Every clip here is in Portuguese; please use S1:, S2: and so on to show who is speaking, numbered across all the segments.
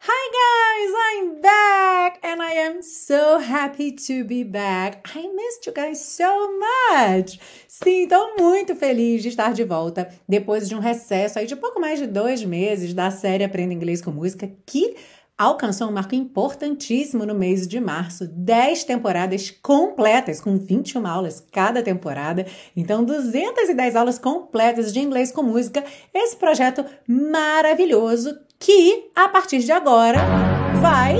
S1: Hi guys, I'm back and I am so happy to be back. I missed you guys so much. Sim, estou muito feliz de estar de volta depois de um recesso aí de pouco mais de dois meses da série Aprenda Inglês com Música que alcançou um marco importantíssimo no mês de março. 10 temporadas completas, com 21 aulas cada temporada. Então, 210 aulas completas de inglês com música. Esse projeto maravilhoso que, a partir de agora, vai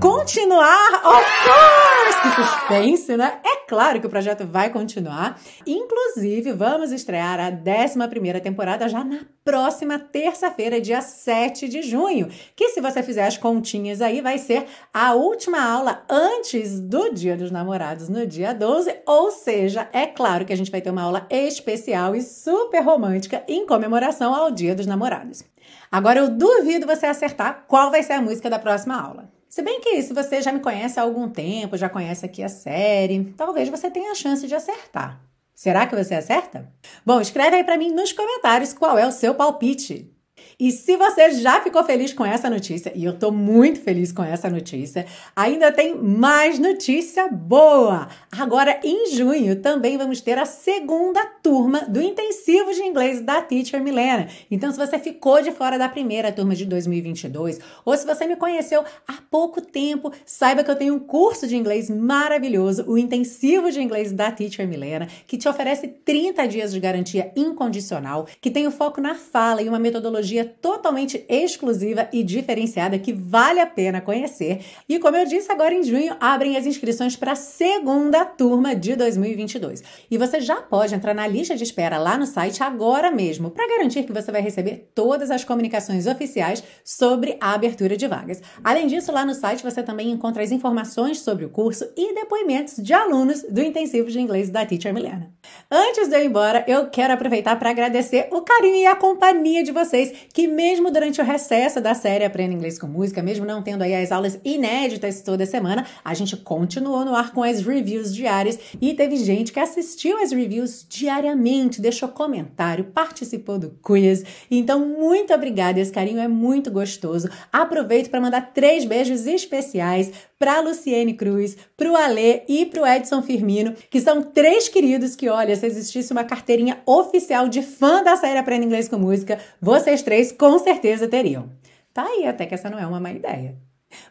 S1: continuar, of course! Que suspense, né? É claro que o projeto vai continuar. Inclusive, vamos estrear a 11 temporada já na próxima terça-feira, dia 7 de junho. Que, se você fizer as continhas aí, vai ser a última aula antes do Dia dos Namorados, no dia 12. Ou seja, é claro que a gente vai ter uma aula especial e super romântica em comemoração ao Dia dos Namorados. Agora eu duvido você acertar qual vai ser a música da próxima aula. Se bem que se você já me conhece há algum tempo, já conhece aqui a série, talvez você tenha a chance de acertar. Será que você acerta? Bom, escreve aí para mim nos comentários qual é o seu palpite. E se você já ficou feliz com essa notícia, e eu tô muito feliz com essa notícia, ainda tem mais notícia boa! Agora, em junho, também vamos ter a segunda turma do intensivo de inglês da Teacher Milena. Então, se você ficou de fora da primeira turma de 2022, ou se você me conheceu há pouco tempo, saiba que eu tenho um curso de inglês maravilhoso, o intensivo de inglês da Teacher Milena, que te oferece 30 dias de garantia incondicional, que tem o foco na fala e uma metodologia totalmente exclusiva e diferenciada que vale a pena conhecer. E como eu disse, agora em junho abrem as inscrições para a segunda turma de 2022. E você já pode entrar na lista de espera lá no site agora mesmo, para garantir que você vai receber todas as comunicações oficiais sobre a abertura de vagas. Além disso, lá no site você também encontra as informações sobre o curso e depoimentos de alunos do intensivo de inglês da Teacher Milena. Antes de eu ir embora, eu quero aproveitar para agradecer o carinho e a companhia de vocês que mesmo durante o recesso da série Aprenda Inglês com Música, mesmo não tendo aí as aulas inéditas toda semana, a gente continuou no ar com as reviews diárias e teve gente que assistiu as reviews diariamente, deixou comentário, participou do quiz. Então, muito obrigada, esse carinho é muito gostoso. Aproveito para mandar três beijos especiais para Luciene Cruz, para o Alê e para o Edson Firmino, que são três queridos que, olha, se existisse uma carteirinha oficial de fã da série Aprenda Inglês com Música, vocês três com certeza teriam. Tá aí, até que essa não é uma má ideia.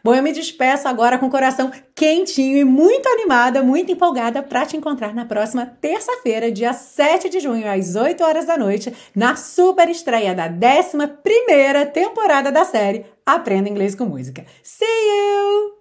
S1: Bom, eu me despeço agora com o coração quentinho e muito animada, muito empolgada para te encontrar na próxima terça-feira, dia 7 de junho, às 8 horas da noite, na super estreia da 11 temporada da série Aprenda Inglês com Música. See you!